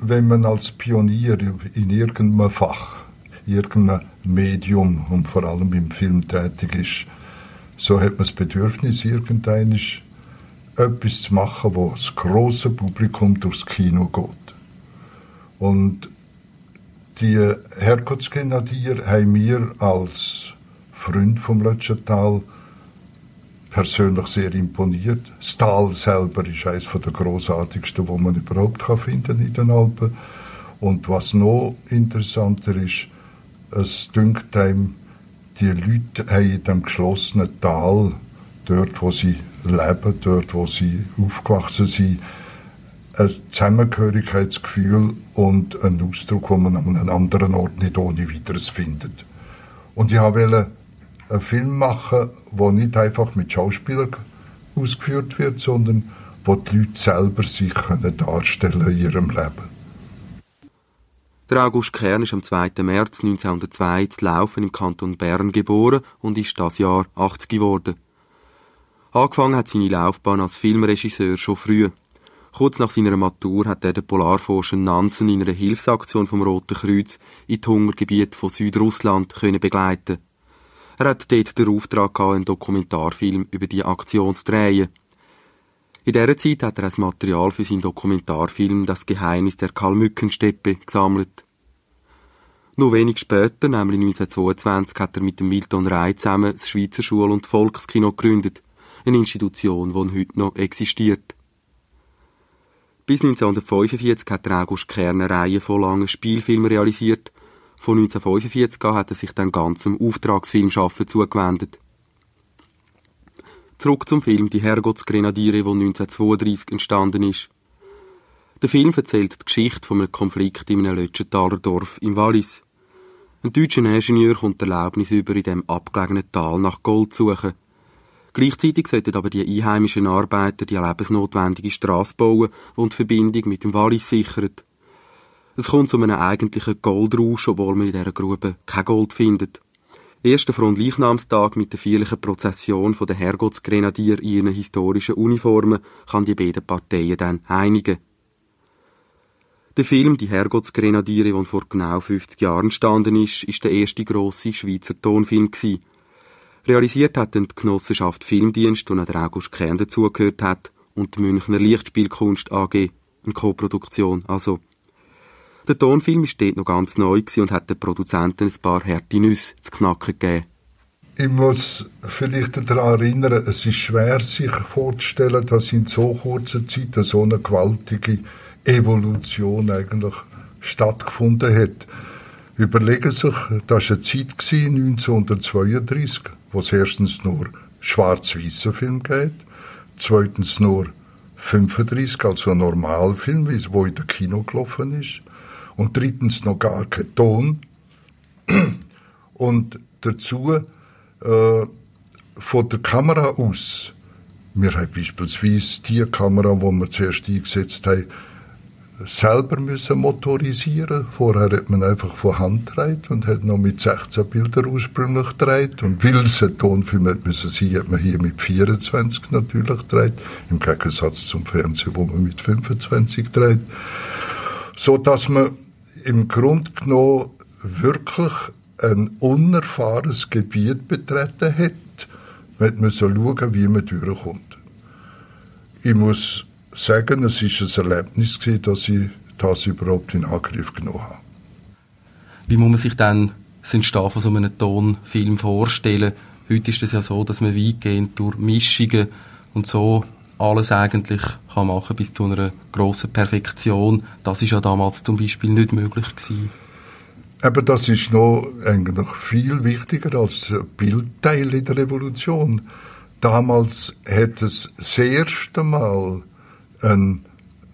wenn man als Pionier in irgendeinem Fach, irgendeinem Medium und vor allem im Film tätig ist, so hat man das Bedürfnis, irgendein etwas zu machen, wo das große Publikum durchs Kino geht. Und die Herrgottsgrenadier haben mir als Freund vom Lötschental persönlich sehr imponiert. Das Tal selber ist eines der großartigsten, wo man überhaupt finden in den Alpen. Und was noch interessanter ist, es dünkt einem, die Leute haben in dem geschlossenen Tal, dort wo sie leben, dort wo sie aufgewachsen sind, ein Zusammengehörigkeitsgefühl und einen Ausdruck, den man an einem anderen Ort nicht ohne weiteres findet. Und ich wollte einen Film machen, der nicht einfach mit Schauspielern ausgeführt wird, sondern wo die Leute selber sich können darstellen in ihrem Leben. Der August Kern ist am 2. März 1902 zu Laufen im Kanton Bern geboren und ist das Jahr 80 geworden. Angefangen hat seine Laufbahn als Filmregisseur schon früh. Kurz nach seiner Matur hat er den Polarforscher Nansen in einer Hilfsaktion vom Roten Kreuz in die Hungergebiete von Südrussland können begleiten. Er hat dort den Auftrag gehabt, einen Dokumentarfilm über die Aktion zu drehen. In dieser Zeit hat er als Material für seinen Dokumentarfilm Das Geheimnis der Kalmückensteppe gesammelt. Nur wenig später, nämlich 1922, hat er mit dem Milton Rey zusammen das Schweizer Schul- und Volkskino gegründet, eine Institution, die heute noch existiert. Bis 1945 hat der August Kern eine Reihe von langen Spielfilmen realisiert. Von 1945 an hat er sich dann ganz dem Auftragsfilmschaffen zugewendet. Zurück zum Film Die Herrgottsgrenadiere, der 1932 entstanden ist. Der Film erzählt die Geschichte von einem Konflikt in einem Lötschentaler Dorf im Wallis. Ein deutscher Ingenieur kommt Erlaubnis über, in dem abgelegenen Tal nach Gold zu suchen. Gleichzeitig sollten aber die einheimischen Arbeiter die lebensnotwendige Straße bauen, die die Verbindung mit dem Wallis sichert. Es kommt zu einem eigentlichen Goldrausch, obwohl man in dieser Grube kein Gold findet. Erster Fronleichnamstag mit der feierlichen Prozession der Herrgottsgrenadier in ihren historischen Uniformen kann die beiden Parteien dann einigen. Der Film Die Herrgottsgrenadiere, der vor genau 50 Jahren entstanden ist, ist der erste grosse Schweizer Tonfilm gewesen. Realisiert hat die Genossenschaft Filmdienst, wo der August Kern dazugehört hat, und die Münchner Lichtspielkunst AG, eine Koproduktion, also der Tonfilm war dort noch ganz neu und hat den Produzenten ein paar harte Nüsse zu knacken gegeben. Ich muss vielleicht daran erinnern, es ist schwer, sich vorzustellen, dass in so kurzer Zeit so eine gewaltige Evolution eigentlich stattgefunden hat. Überlegen Sie sich, das war eine Zeit 1932, wo es erstens nur schwarz-weiße Film geht, zweitens nur 35, also ein Normalfilm, es in der Kino gelaufen ist, und drittens noch gar kein Ton. Und dazu äh, von der Kamera aus, wir haben beispielsweise die Kamera, die wir zuerst eingesetzt haben, selber müssen motorisieren. Vorher hat man einfach von Hand gedreht und hat noch mit 16 Bildern ursprünglich gedreht. Und weil es ein Tonfilm hat müssen sein, hat man hier mit 24 natürlich gedreht. Im Gegensatz zum Fernsehen, wo man mit 25 dreht. So dass man im Grunde genommen wirklich ein unerfahrenes Gebiet betreten hat. Man musste schauen, wie man durchkommt. Ich muss sagen, es war ein Erlebnis, dass ich das überhaupt in Angriff genommen habe. Wie muss man sich dann das Entstehen von so einem Tonfilm vorstellen? Heute ist es ja so, dass man weitgehend durch Mischungen und so alles eigentlich kann machen bis zu einer grossen Perfektion. Das ist ja damals zum Beispiel nicht möglich gewesen. Aber das ist noch eigentlich viel wichtiger als Bildteil in der Revolution. Damals hat es das erste Mal einen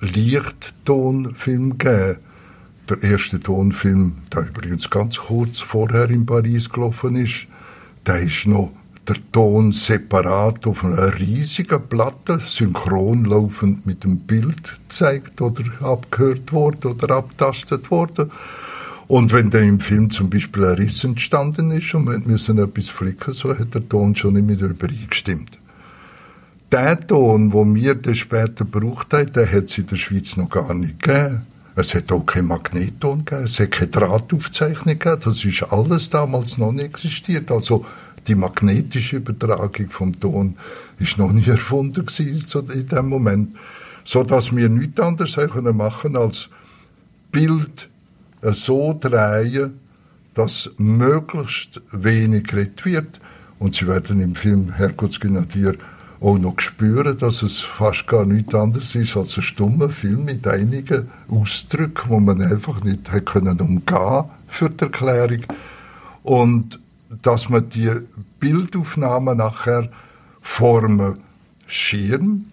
Lichttonfilm gegeben. Der erste Tonfilm, der übrigens ganz kurz vorher in Paris gelaufen ist, der ist noch der Ton separat auf einer riesigen Platte, synchron laufend mit dem Bild gezeigt oder abgehört worden oder abtastet worden. Und wenn dann im Film zum Beispiel ein Riss entstanden ist und wir müssen etwas flicken, so hat der Ton schon nicht mehr übereingestimmt. Der Ton, den wir dann später gebraucht haben, den hat es in der Schweiz noch gar nicht gegeben. Es hat auch kein Magnetton gegeben, es hat keine Drahtaufzeichnung gegeben, das ist alles damals noch nicht existiert. Also die magnetische Übertragung vom Ton ist noch nie erfunden gewesen in dem Moment, so dass wir nichts anderes können machen als Bild so drehen, dass möglichst wenig geredet wird. Und Sie werden im Film Herrgottsgrenadier auch noch spüren, dass es fast gar nichts anderes ist als ein stummer Film mit einigen Ausdrücken, wo man einfach nicht hätte können umgehen für die Erklärung. Und dass man die Bildaufnahmen nachher vor einem Schirm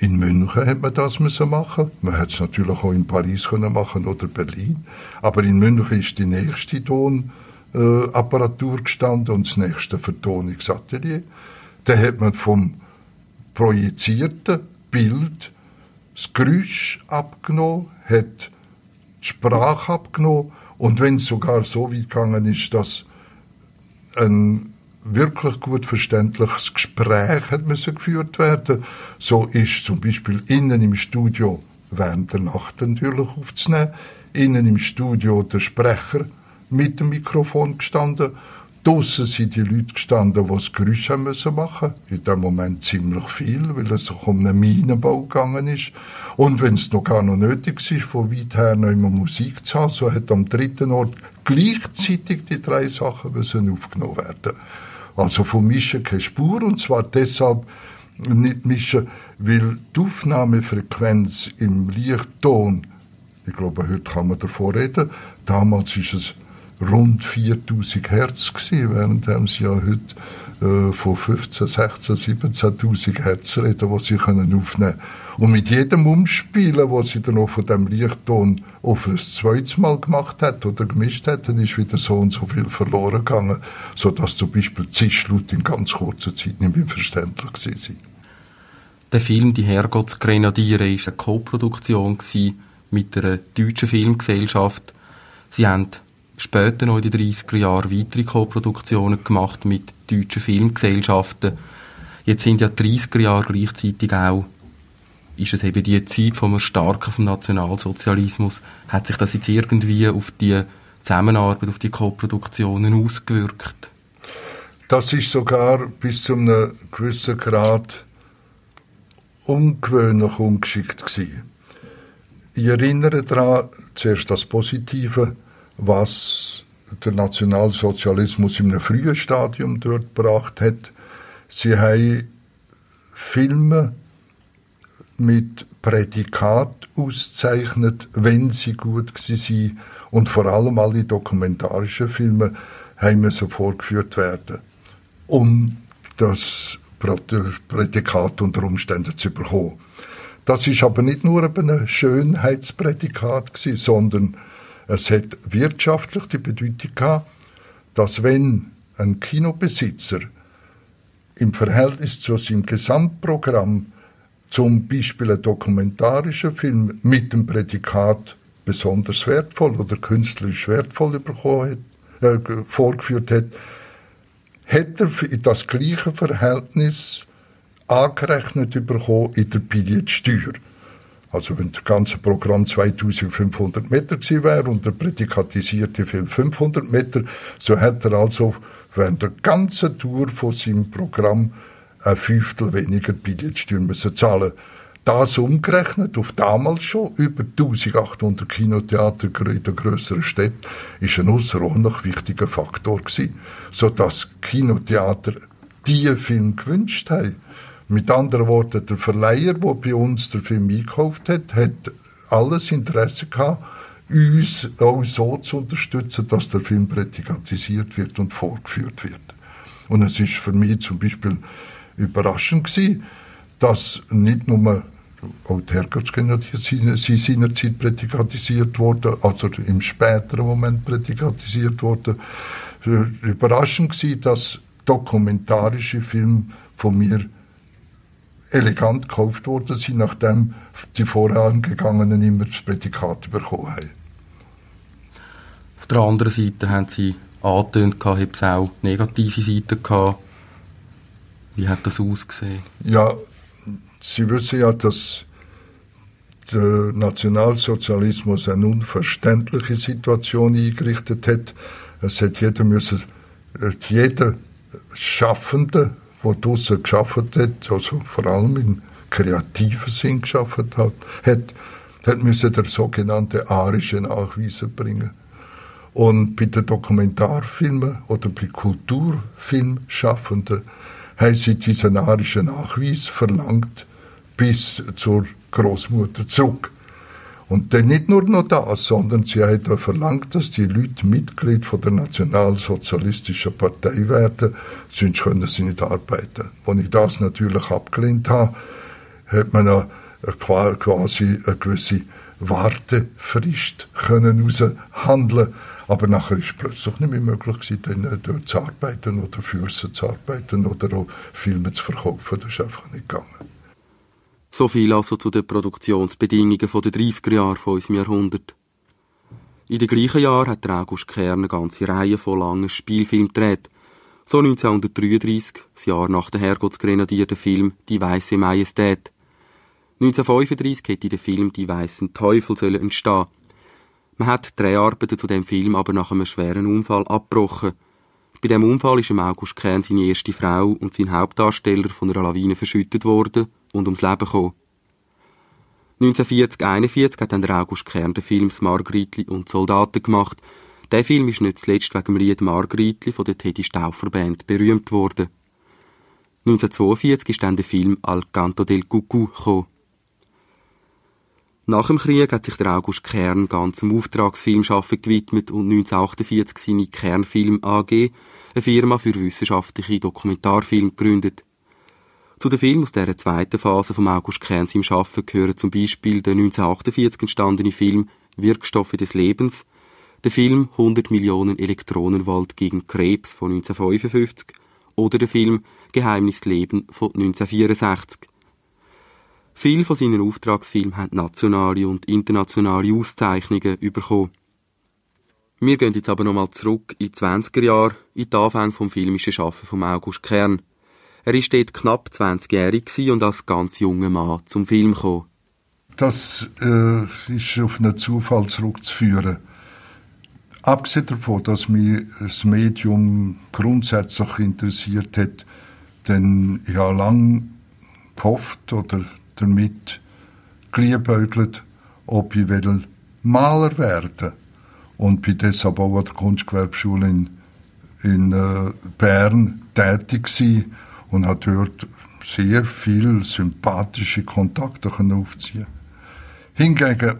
in München hat man das müssen machen. Man hätte es natürlich auch in Paris können machen oder Berlin. Aber in München ist die nächste Tonapparatur äh, gestanden und das nächste Vertonungsatelier. Da hat man vom projizierten Bild das Geräusch abgenommen, hat die Sprache abgenommen und wenn es sogar so weit gegangen ist, dass ein wirklich gut verständliches Gespräch hat müssen geführt werden. So ist zum Beispiel innen im Studio während der Nacht natürlich aufzunehmen, innen im Studio der Sprecher mit dem Mikrofon gestanden, Draussen sind die Leute gestanden, die das Geräusch haben müssen machen In dem Moment ziemlich viel, weil es um einen Minenbau gegangen ist. Und wenn es noch gar noch nötig ist, von weit her noch immer Musik zu haben, so hat am dritten Ort gleichzeitig die drei Sachen müssen aufgenommen werden. Also vom Mischen keine Spur, und zwar deshalb nicht mischen, weil die Aufnahmefrequenz im Lichtton, ich glaube, heute kann man davon reden, damals ist es rund 4000 Hertz gewesen, während sie ja heute äh, von 15, 16, 17.000 Hertz reden, die sie aufnehmen können. Und mit jedem Umspielen, was sie dann auch von dem Lichtton auf ein zweites Mal gemacht hat oder gemischt hat, dann ist wieder so und so viel verloren gegangen, sodass zum Beispiel Zischlaut in ganz kurzer Zeit nicht mehr verständlich war. Der Film «Die Herrgottsgrenadiere» war eine Co-Produktion mit einer deutschen Filmgesellschaft. Sie haben später noch in den 30er Jahren weitere Co-Produktionen gemacht mit deutschen Filmgesellschaften. Jetzt sind ja die 30er Jahre gleichzeitig auch ist es eben die Zeit vom Erstarken vom Nationalsozialismus. Hat sich das jetzt irgendwie auf die Zusammenarbeit, auf die Co-Produktionen ausgewirkt? Das ist sogar bis zu einem gewissen Grad ungewöhnlich ungeschickt gewesen. Ich erinnere daran, zuerst das Positive, was der Nationalsozialismus in einem frühen Stadium dort gebracht hat. Sie haben Filme mit Prädikat auszeichnet, wenn sie gut waren. Und vor allem alle dokumentarischen Filme haben müssen vorgeführt werden, um das Prädikat unter Umständen zu bekommen. Das ist aber nicht nur ein Schönheitsprädikat sondern es hat wirtschaftlich die Bedeutung gehabt, dass wenn ein Kinobesitzer im Verhältnis zu seinem Gesamtprogramm zum Beispiel einen dokumentarischen Film mit dem Prädikat besonders wertvoll oder künstlerisch wertvoll hat, äh, vorgeführt hat, hat er das gleiche Verhältnis angerechnet bekommen in der Billetsteuer. Also wenn das ganze Programm 2500 Meter gewesen wäre und der prädikatisierte Film 500 Meter, so hätte er also während der ganzen Tour von seinem Programm ein Fünftel weniger Billetsteuer müssen zahlen das umgerechnet auf damals schon über 1800 Kinotheater in den grösseren Städten ist ein außerordentlich wichtiger Faktor gewesen, sodass Kinotheater die Film gewünscht haben. Mit anderen Worten, der Verleiher, der bei uns den Film eingekauft hat, hat alles Interesse gehabt, uns auch so zu unterstützen, dass der Film prädikatisiert wird und vorgeführt wird. Und es ist für mich zum Beispiel überraschend gewesen, dass nicht nur auch die Herkunftskinder sie seinerzeit prädikatisiert wurden, also im späteren Moment prädikatisiert wurden. Überraschend war, dass dokumentarische Filme von mir elegant gekauft worden sind, nachdem die Vorangegangenen immer das Prädikat bekommen haben. Auf der anderen Seite haben Sie angetönt, hat es auch negative Seiten gehabt. Wie hat das ausgesehen? Ja, Sie wissen ja, dass der Nationalsozialismus eine unverständliche Situation eingerichtet hat. Es hat jeder müssen, äh, jeder Schaffende, der draussen geschafft hat, also vor allem im kreativen Sinn geschafft hat, hat, hat müssen der sogenannte arische Nachweis bringen. Und bei den Dokumentarfilmen oder bei Kulturfilmschaffenden haben sie diesen arischen Nachweis verlangt bis zur Großmutter zurück. Und dann nicht nur noch das, sondern sie haben verlangt, dass die Leute Mitglied von der Nationalsozialistischen Partei werden, sonst können sie nicht arbeiten. Als ich das natürlich abgelehnt habe, hat man quasi eine gewisse Wartefrist können aushandeln aber nachher ist es plötzlich nicht mehr möglich dann dort zu arbeiten oder für zu arbeiten oder auch Filme zu verkaufen. Das ist einfach nicht gegangen. So viel also zu den Produktionsbedingungen der 30er Jahre von unserem Jahrhundert. In den gleichen Jahren hat August Kern eine ganze Reihe von langen Spielfilmen gedreht. So 1933, das Jahr nach der Herrgottsgrenadier, der Film Die Weiße Majestät. 1935 hätte der Film Die Weißen Teufel sollen entstehen. Man hat die Dreharbeiten zu dem Film aber nach einem schweren Unfall abgebrochen. Bei dem Unfall ist August Kern seine erste Frau und sein Hauptdarsteller von einer Lawine verschüttet worden und ums Leben gekommen. 1940-41 hat dann der August Kern den Film Margritli und Soldaten gemacht. Der Film ist nicht zuletzt wegen dem Lied Margritli von der Teddy Stauffer Band berühmt worden. 1942 ist dann der Film Al Canto del Cucù gekommen. Nach dem Krieg hat sich der August Kern ganz zum Auftragsfilmschaffen gewidmet und 1948 seine Kernfilm AG, eine Firma für wissenschaftliche Dokumentarfilme, gegründet. Zu den Filmen aus dieser zweiten Phase vom August Kerns im Schaffen gehören zum Beispiel der 1948 entstandene Film Wirkstoffe des Lebens, der Film 100 Millionen Elektronenvolt gegen Krebs von 1955 oder der Film Geheimnis Leben von 1964. Viele von seinen Auftragsfilmen haben nationale und internationale Auszeichnungen bekommen. Wir gehen jetzt aber nochmal zurück in die 20er Jahre, in die Anfänge vom filmischen Schaffen von August Kern. Er war dort knapp 20-jährig und als ganz junger Mann zum Film gekommen. Das äh, ist auf einen Zufall zurückzuführen. Abgesehen davon, dass mich das Medium grundsätzlich interessiert hat, denn ich habe lange gehofft oder damit geliebäugelt, ob ich will Maler werden und bin deshalb auch an der Kunstgewerbeschule in, in äh, Bern tätig gewesen und hat dort sehr viel sympathische Kontakte aufziehen. Hingegen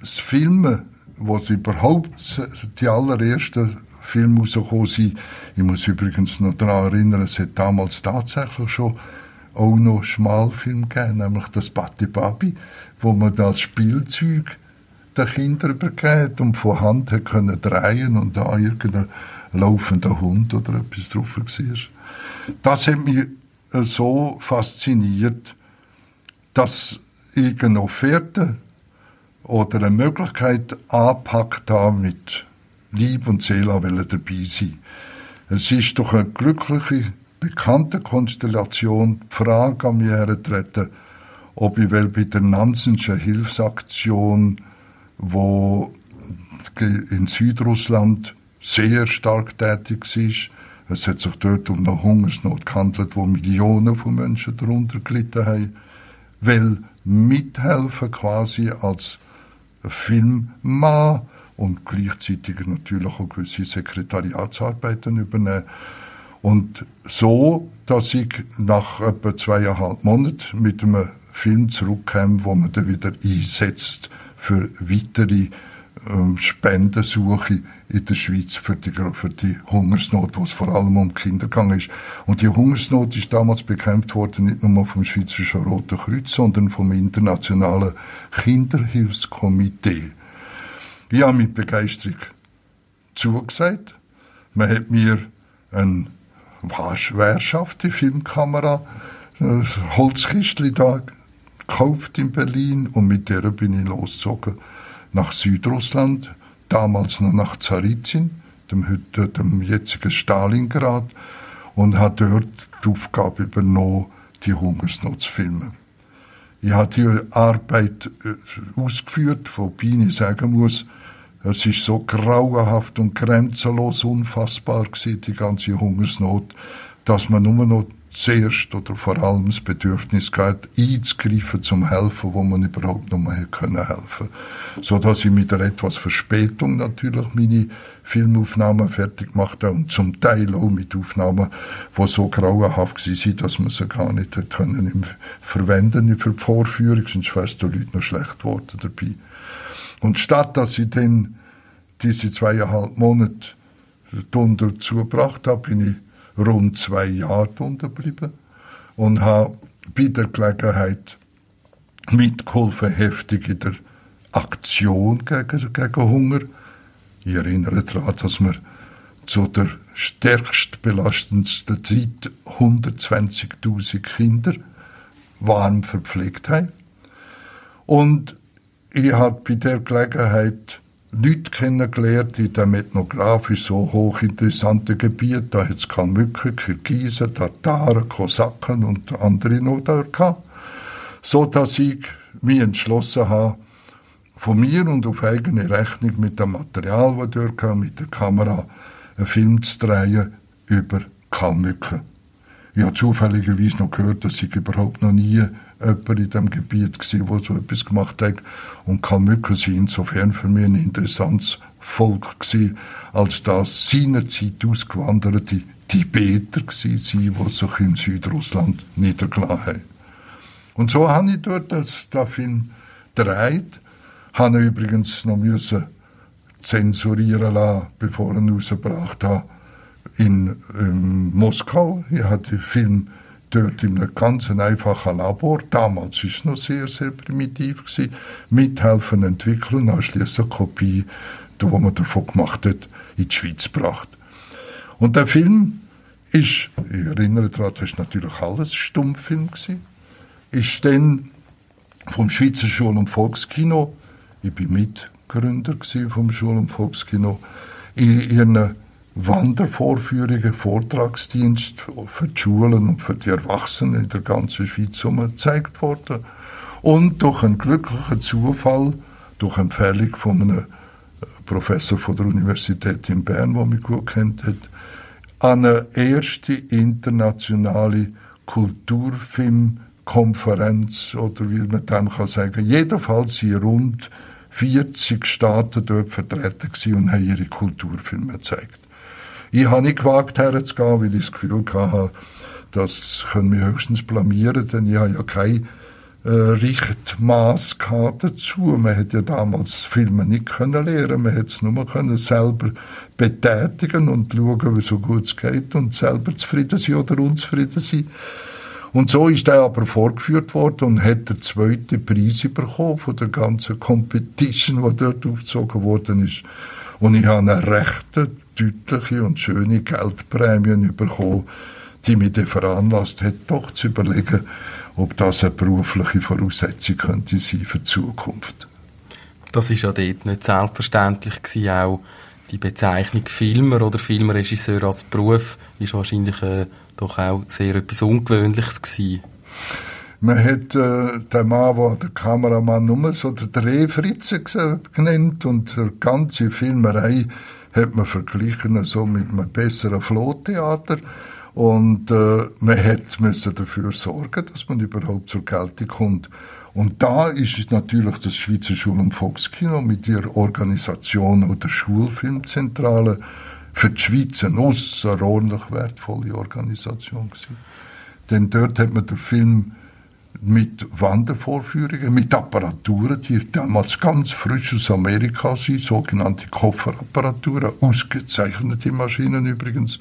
das Filmen, was überhaupt die allerersten Filme rausgekommen sind, ich muss übrigens noch daran erinnern, es hat damals tatsächlich schon auch noch Schmalfilm gegeben, nämlich das Batti Babi, wo man das Spielzeug den Kindern übergeben und von Hand hat können drehen und da irgendein laufender Hund oder etwas drauf war. Das hat mich so fasziniert, dass ich eine Offerte oder eine Möglichkeit angepackt habe, mit Lieb und Seele dabei sein. Es ist doch eine glückliche, bekannte Konstellation die Frage an mich hergetreten, ob ich will bei der Nansenschen Hilfsaktion, wo in Südrussland sehr stark tätig ist, es hat sich dort um eine Hungersnot gehandelt, wo Millionen von Menschen darunter gelitten haben. Weil mithelfen quasi als Filmmann und gleichzeitig natürlich auch gewisse Sekretariatsarbeiten übernehmen. Und so, dass ich nach etwa zweieinhalb Monaten mit einem Film zurückkam, wo man dann wieder einsetzt für weitere ähm, Spendensuche in der Schweiz für die, für die Hungersnot, wo es vor allem um Kinder ist. Und die Hungersnot ist damals bekämpft worden, nicht nur vom Schweizerischen Roten Kreuz, sondern vom Internationalen Kinderhilfskomitee. Ich habe mit Begeisterung zugesagt. Man hat mir eine schwerschafte Filmkamera, ein Holzkistchen da gekauft in Berlin und mit der bin ich losgezogen nach Südrussland, damals noch nach Zarizin, dem, dem jetzigen Stalingrad, und hat dort die Aufgabe übernommen, die Hungersnot zu filmen. Ich habe die Arbeit äh, ausgeführt, wobei ich sagen muss, es ist so grauenhaft und grenzenlos unfassbar gewesen, die ganze Hungersnot, dass man nur noch zuerst oder vor allem das Bedürfnis gehabt, einzugreifen zum Helfen, wo man überhaupt noch mal können helfen. So dass ich mit einer etwas Verspätung natürlich meine Filmaufnahmen fertig gemacht habe und zum Teil auch mit Aufnahmen, die so grauenhaft waren, dass man sie gar nicht können verwenden für die Vorführung, sonst wäre es den Leuten noch schlecht geworden dabei. Und statt dass ich dann diese zweieinhalb Monate drunter zugebracht habe, bin ich rund zwei Jahre unterblieben und habe bei der Gelegenheit mitgeholfen, heftig in der Aktion gegen, gegen Hunger. Ich erinnere daran, dass wir zu der stärkst belastendsten Zeit 120.000 Kinder warm verpflegt haben. Und ich habe bei der Gelegenheit Leute kennengelernt in dem ethnografisch so hochinteressanten Gebiet. Da hat es Kalmücken, Kirgisen, Tataren, Kosaken und andere noch gehabt. So dass ich mich entschlossen habe, von mir und auf eigene Rechnung mit dem Material, das dort kam, mit der Kamera, einen Film zu drehen über Kalmücken. Ich habe zufälligerweise noch gehört, dass ich überhaupt noch nie jemand in diesem Gebiet war, der so etwas gemacht hat. Und Kalmücken sind insofern für mich ein interessantes Volk gewesen, als das seinerzeit ausgewanderte Tibeter gewesen sind, die sich in Südrussland niedergelassen haben. Und so habe ich dort das, den Film gedreht, habe ihn übrigens noch müssen zensurieren lassen, bevor ich ihn rausgebracht habe, in, in Moskau. Ich hatte den Film dort in einem ganz einfachen Labor, damals war es noch sehr, sehr primitiv, gewesen, mithelfen entwickeln und anschließend eine Kopie, die man davon gemacht hat, in die Schweiz gebracht. Und der Film ist, ich erinnere daran, das war natürlich alles Stummfilm, gewesen, ist dann vom Schweizer Schul- und Volkskino, ich bin Mitgründer vom Schul- und Volkskino, in ihren Wandervorführungen, Vortragsdienst für die Schulen und für die Erwachsenen in der ganzen Schweiz gezeigt worden. Und durch einen glücklichen Zufall, durch Empfehlung von einem Professor von der Universität in Bern, der mich gut kennt hat, eine erste internationale Kulturfilmkonferenz oder wie man dem kann sagen. Jedenfalls sind rund 40 Staaten dort vertreten und haben ihre Kulturfilme gezeigt. Ich habe nicht gewagt, herzugehen, weil ich das Gefühl hatte, das können wir höchstens blamieren, denn ich habe ja kein äh, Richtmaß dazu. Man hätte ja damals Filme nicht können lernen, man hätte es nur können selber betätigen und schauen, wie so gut es geht und selber zufrieden sein oder unzufrieden sein. Und so ist er aber vorgeführt worden und hat der zweite Preis bekommen von der ganzen Competition, die dort aufgezogen worden ist. Und ich habe eine rechte deutliche und schöne Geldprämien bekommen, die mich dann veranlasst hat, doch zu überlegen, ob das eine berufliche Voraussetzung könnte sein für die Zukunft. Das ist ja dort nicht selbstverständlich gewesen, auch die Bezeichnung Filmer oder Filmregisseur als Beruf ist wahrscheinlich äh, doch auch sehr etwas Ungewöhnliches gewesen. Man hat äh, den Mann, der der Kameramann nur so der Drehfritze genannt und die ganze Filmerei hat man verglichen so mit einem besseren Flohtheater. Und äh, man hat müssen dafür sorgen, dass man überhaupt zur Geltung kommt. Und da ist natürlich das Schweizer Schul- und Volkskino mit ihrer Organisation oder Schulfilmzentrale für die Schweiz eine außerordentlich wertvolle Organisation gewesen. Denn dort hat man den Film mit Wandervorführungen, mit Apparaturen, die damals ganz frisch aus Amerika sind, sogenannte Kofferapparaturen, ausgezeichnete Maschinen übrigens,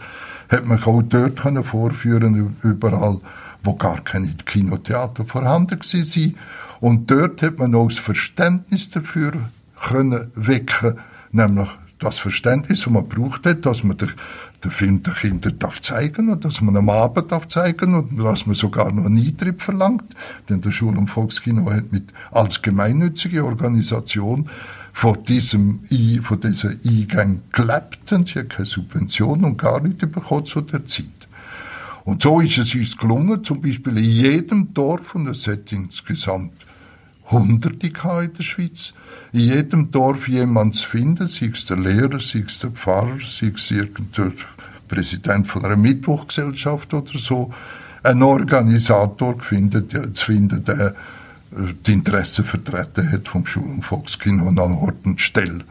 hat man auch dort können vorführen, überall, wo gar keine Kinotheater vorhanden waren. Und dort hat man auch das Verständnis dafür können wecken, nämlich das Verständnis, das man braucht hat, dass man der den Film den Kindern darf zeigen und dass man am Abend darf zeigen und dass man sogar noch einen Eintritt verlangt. Denn der Schul- und Volkskino hat mit, als gemeinnützige Organisation von diesem von dieser Eingang gelebt und sie hat keine Subvention und gar nicht bekommen zu der Zeit. Und so ist es uns gelungen, zum Beispiel in jedem Dorf, und es hat insgesamt Hunderte in der Schweiz, in jedem Dorf jemand zu finden, sei es der Lehrer, sei es der Pfarrer, sei es irgendein Präsident von einer Mittwochgesellschaft oder so, einen Organisator findet, zu finden, der äh, die Interessen vertreten hat vom Schul- und Volkskino an Ort und Stelle.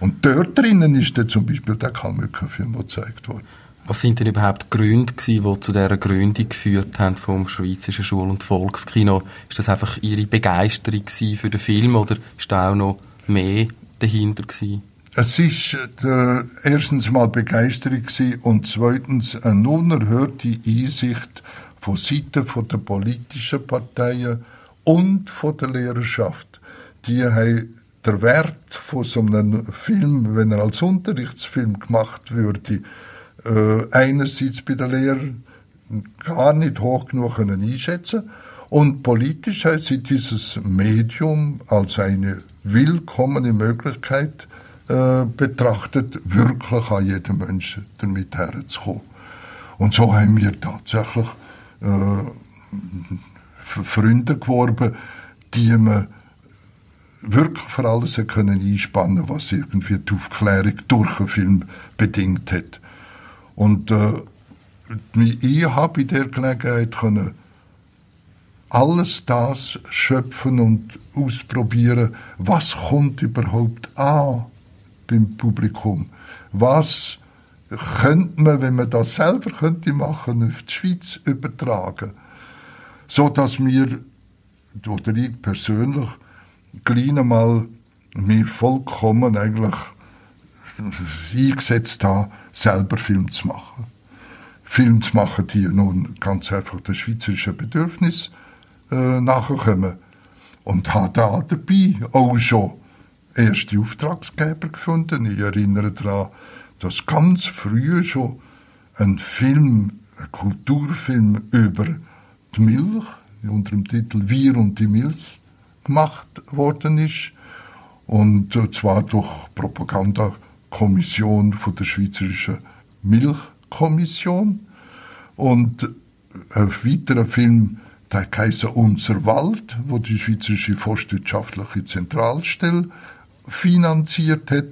Und dort drinnen ist dann zum Beispiel der Kalmückenfilm gezeigt worden. Was sind denn überhaupt die Gründe gewesen, die zu dieser Gründung geführt haben vom Schweizerischen Schul- und Volkskino? Ist das einfach Ihre Begeisterung für den Film oder ist da auch noch mehr dahinter gewesen? Es ist äh, erstens mal Begeisterung und zweitens eine unerhörte Einsicht von Seiten der politischen Parteien und von der Lehrerschaft. Die haben der Wert von so einem Film, wenn er als Unterrichtsfilm gemacht würde, äh, einerseits bei den Lehrern gar nicht hoch genug können einschätzen und politisch haben sie dieses Medium als eine willkommene Möglichkeit äh, betrachtet, wirklich an jeden Menschen damit herzukommen. Und so haben wir tatsächlich äh, Freunde geworben, die man wirklich für alles können einspannen was irgendwie die Aufklärung durch einen Film bedingt hat. Und äh, ich habe in der Gelegenheit können alles das schöpfen und ausprobieren, was kommt überhaupt an beim Publikum. Was könnte man, wenn man das selber könnte machen, auf die Schweiz übertragen, so dass wir oder ich persönlich gleich einmal mich vollkommen eigentlich eingesetzt habe, selber Film zu machen. Film zu machen, die nun ganz einfach das schweizerische Bedürfnis äh, nachkommen. Und habe da dabei auch schon erste Auftragsgeber gefunden. Ich erinnere daran, dass ganz früh schon ein Film, ein Kulturfilm über die Milch unter dem Titel Wir und die Milch gemacht worden ist. Und äh, zwar durch Propagandakommission von der Schweizerischen Milchkommission. Und ein weiterer Film, der heißt Unser Wald, wo die Schweizerische Forstwirtschaftliche Zentralstelle finanziert hat.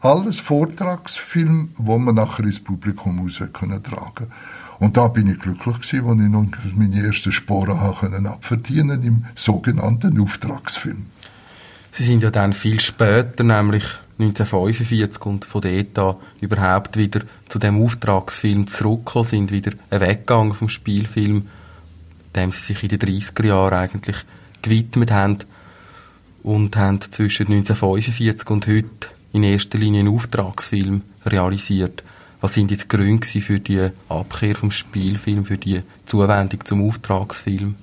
Alles Vortragsfilm, wo man nachher ins Publikum raus können tragen und da bin ich glücklich gewesen, als ich nun meine ersten Sporen abverdienen im sogenannten Auftragsfilm. Sie sind ja dann viel später, nämlich 1945 und von dort an überhaupt wieder zu dem Auftragsfilm zurückgekommen, sind wieder weggegangen vom Spielfilm, dem sie sich in den 30er Jahren eigentlich gewidmet haben und haben zwischen 1945 und heute in erster Linie einen Auftragsfilm realisiert. Was sind jetzt die Gründe für die Abkehr vom Spielfilm, für die Zuwendung zum Auftragsfilm?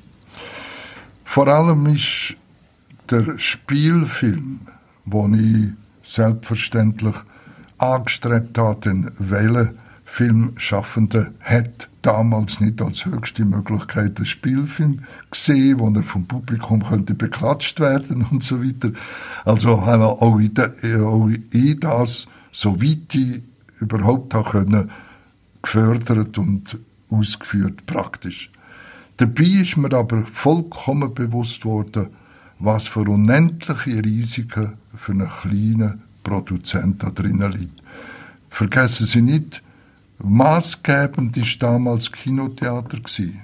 Vor allem ist der Spielfilm, wo ich selbstverständlich angestrebt habe, den Welle Filmschaffende hat damals nicht als höchste Möglichkeit den Spielfilm gesehen, wo er vom Publikum könnte beklatscht werden und so weiter. Also habe auch ich das, so weit ich überhaupt auch können, gefördert und ausgeführt praktisch. Dabei ist mir aber vollkommen bewusst worden, was für unendliche Risiken für einen kleinen Produzent da drinnen liegt. Vergessen Sie nicht, maßgebend ist damals Kinotheater gewesen.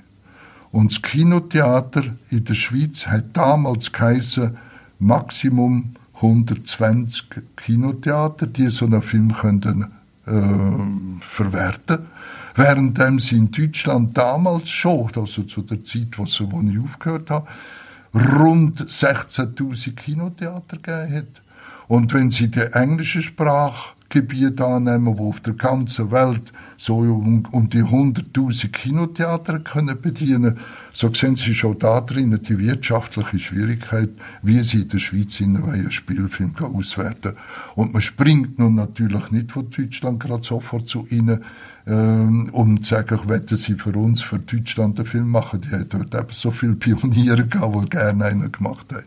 Und das Kinotheater in der Schweiz hat damals geheißen, Maximum 120 Kinotheater, die so einen Film könnten äh, verwerten. Währenddem sie in Deutschland damals schon, also zu der Zeit, wo ich aufgehört habe, rund 16.000 Kinotheater gegeben hat. Und wenn sie die englische Sprachgebiete annehmen, wo auf der ganzen Welt so um, um die 100.000 Kinotheater können bedienen, so sehen Sie schon da drinnen die wirtschaftliche Schwierigkeit, wie Sie in der Schweiz in einen Spielfilm auswerten Und man springt nun natürlich nicht von Deutschland gerade sofort zu Ihnen, ähm, um zu sagen, wetten Sie für uns, für Deutschland einen Film machen. Die haben dort eben so viele Pioniere gehabt, die gerne einen gemacht haben.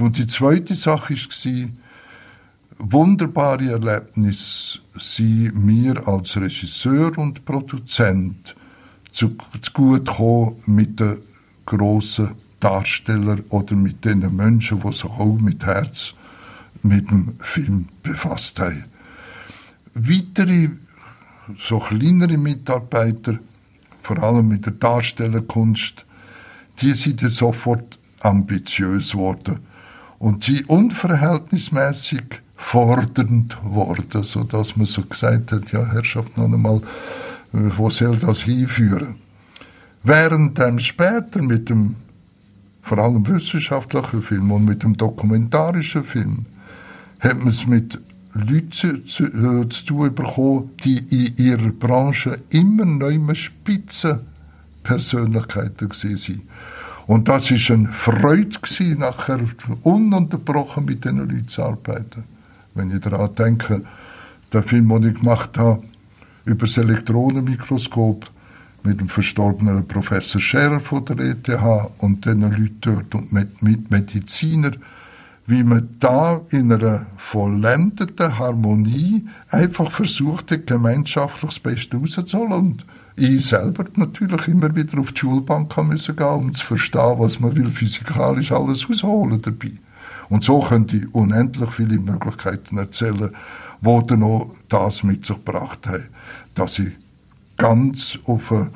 Und die zweite Sache war, wunderbare Erlebnis, sie mir als Regisseur und Produzent zu, zu gut kommen mit den grossen Darstellern oder mit den Menschen, die sich auch mit Herz mit dem Film befasst haben. Weitere, so kleinere Mitarbeiter, vor allem mit der Darstellerkunst, die sind sofort ambitiös geworden und sie unverhältnismäßig fordernd worden, so dass man so gesagt hat, ja Herrschaft noch einmal, wo soll das hinführen? Während dann später mit dem vor allem wissenschaftlichen Film und mit dem dokumentarischen Film hat man es mit Leuten zu, zu, äh, zu tun bekommen, die in ihrer Branche immer neue Spitzenpersönlichkeiten waren. Und das war eine Freude, gewesen, nachher ununterbrochen mit diesen Leuten zu arbeiten. Wenn ich daran denke, der Film, den ich gemacht habe, über das Elektronenmikroskop mit dem verstorbenen Professor Scherer von der ETH und den Leuten dort und mit, mit Medizinern, wie man da in einer vollendeten Harmonie einfach versuchte, gemeinschaftlich das Beste rauszuholen. Und ich selber natürlich immer wieder auf die Schulbank müssen gehen, um zu verstehen, was man will physikalisch alles rausholen dabei. Und so könnte ich unendlich viele Möglichkeiten erzählen, wo dann noch das mit sich gebracht haben, dass ich ganz auf einen,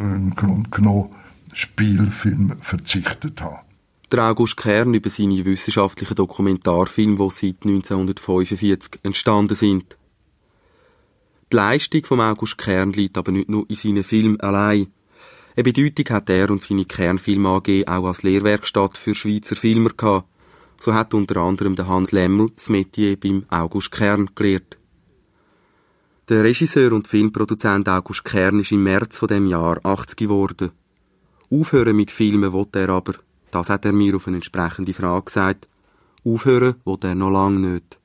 im Grunde genommen Spielfilm verzichtet habe der August Kern über seine wissenschaftlichen Dokumentarfilme, die seit 1945 entstanden sind. Die Leistung von August Kern liegt aber nicht nur in seinen Filmen allein. Eine Bedeutung hat er und seine Kernfilm AG auch als Lehrwerkstatt für Schweizer Filmer gehabt. So hat unter anderem der Hans Lemmel das Metier beim August Kern gelehrt. Der Regisseur und Filmproduzent August Kern ist im März von dem Jahr 80 geworden. Aufhören mit Filmen wollte er aber das hat er mir auf eine entsprechende Frage gesagt. Aufhören will er noch lange nicht.